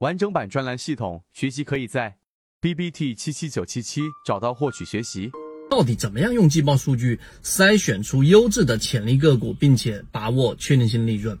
完整版专栏系统学习可以在 B B T 七七九七七找到获取学习。到底怎么样用季报数据筛选出优质的潜力个股，并且把握确定性利润？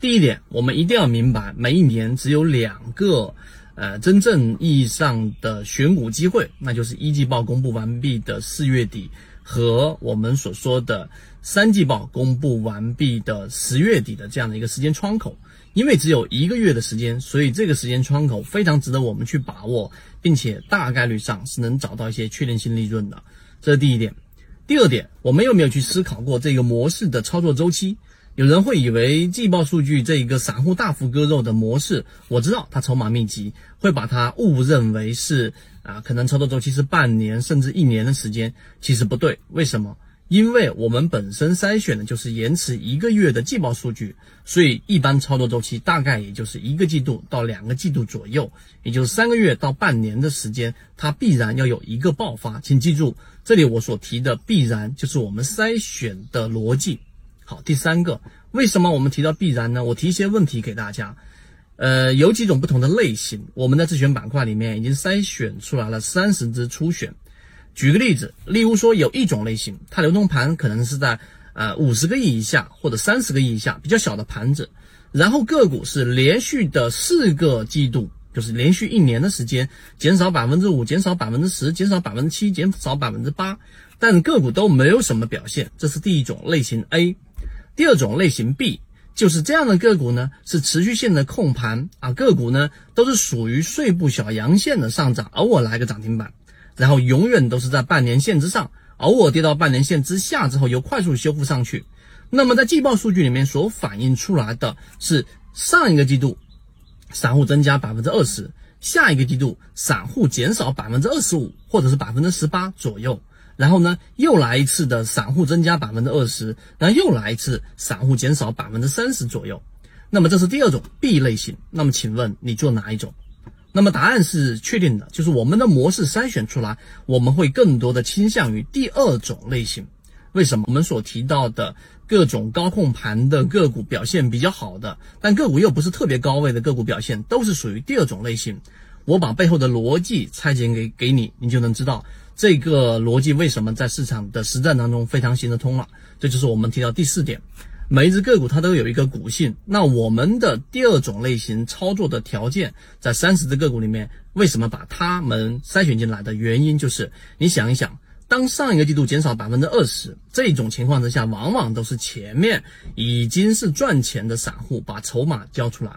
第一点，我们一定要明白，每一年只有两个，呃，真正意义上的选股机会，那就是一季报公布完毕的四月底和我们所说的三季报公布完毕的十月底的这样的一个时间窗口。因为只有一个月的时间，所以这个时间窗口非常值得我们去把握，并且大概率上是能找到一些确定性利润的。这是第一点。第二点，我们有没有去思考过这个模式的操作周期？有人会以为季报数据这一个散户大幅割肉的模式，我知道它筹码密集，会把它误认为是啊，可能操作周期是半年甚至一年的时间。其实不对，为什么？因为我们本身筛选的就是延迟一个月的季报数据，所以一般操作周期大概也就是一个季度到两个季度左右，也就是三个月到半年的时间，它必然要有一个爆发。请记住，这里我所提的必然就是我们筛选的逻辑。好，第三个，为什么我们提到必然呢？我提一些问题给大家，呃，有几种不同的类型，我们的自选板块里面已经筛选出来了三十只初选。举个例子，例如说有一种类型，它流动盘可能是在呃五十个亿以下或者三十个亿以下，比较小的盘子，然后个股是连续的四个季度，就是连续一年的时间减少百分之五、减少百分之十、减少百分之七、减少百分之八，但个股都没有什么表现，这是第一种类型 A。第二种类型 B 就是这样的个股呢，是持续性的控盘啊，个股呢都是属于碎步小阳线的上涨，偶尔来个涨停板。然后永远都是在半年线之上，偶尔跌到半年线之下之后又快速修复上去。那么在季报数据里面所反映出来的是上一个季度散户增加百分之二十，下一个季度散户减少百分之二十五或者是百分之十八左右。然后呢又来一次的散户增加百分之二十，然后又来一次散户减少百分之三十左右。那么这是第二种 B 类型。那么请问你做哪一种？那么答案是确定的，就是我们的模式筛选出来，我们会更多的倾向于第二种类型。为什么？我们所提到的各种高控盘的个股表现比较好的，但个股又不是特别高位的个股表现，都是属于第二种类型。我把背后的逻辑拆解给给你，你就能知道这个逻辑为什么在市场的实战当中非常行得通了。这就是我们提到第四点。每一只个股它都有一个股性，那我们的第二种类型操作的条件，在三十只个股里面，为什么把它们筛选进来的原因，就是你想一想，当上一个季度减少百分之二十这种情况之下，往往都是前面已经是赚钱的散户把筹码交出来，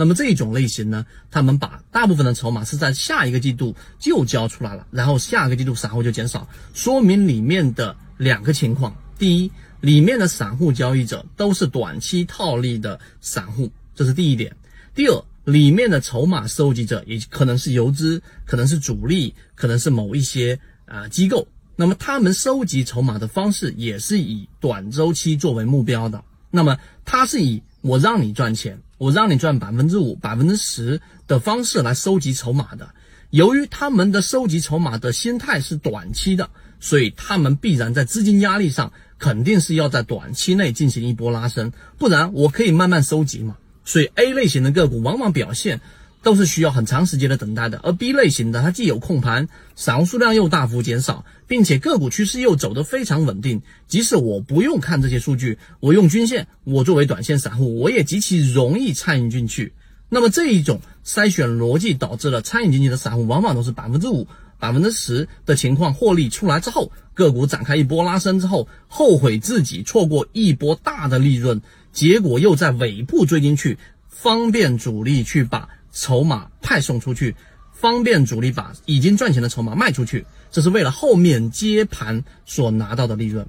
那么这种类型呢，他们把大部分的筹码是在下一个季度就交出来了，然后下个季度散户就减少，说明里面的两个情况，第一。里面的散户交易者都是短期套利的散户，这是第一点。第二，里面的筹码收集者也可能是游资，可能是主力，可能是某一些啊机构。那么他们收集筹码的方式也是以短周期作为目标的。那么它是以我让你赚钱，我让你赚百分之五、百分之十的方式来收集筹码的。由于他们的收集筹码的心态是短期的，所以他们必然在资金压力上。肯定是要在短期内进行一波拉升，不然我可以慢慢收集嘛。所以 A 类型的个股往往表现都是需要很长时间的等待的，而 B 类型的它既有控盘，散户数量又大幅减少，并且个股趋势又走得非常稳定。即使我不用看这些数据，我用均线，我作为短线散户，我也极其容易参与进去。那么这一种筛选逻辑导致了参与进去的散户往往都是百分之五。百分之十的情况获利出来之后，个股展开一波拉升之后，后悔自己错过一波大的利润，结果又在尾部追进去，方便主力去把筹码派送出去，方便主力把已经赚钱的筹码卖出去，这是为了后面接盘所拿到的利润。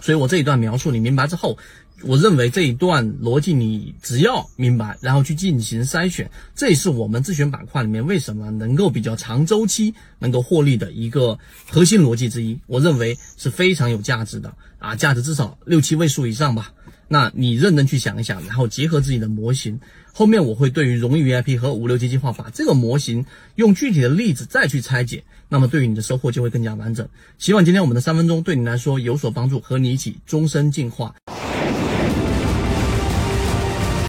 所以我这一段描述你明白之后。我认为这一段逻辑你只要明白，然后去进行筛选，这也是我们自选板块里面为什么能够比较长周期能够获利的一个核心逻辑之一。我认为是非常有价值的啊，价值至少六七位数以上吧。那你认真去想一想，然后结合自己的模型，后面我会对于荣誉 VIP 和五六级计划把这个模型用具体的例子再去拆解，那么对于你的收获就会更加完整。希望今天我们的三分钟对你来说有所帮助，和你一起终身进化。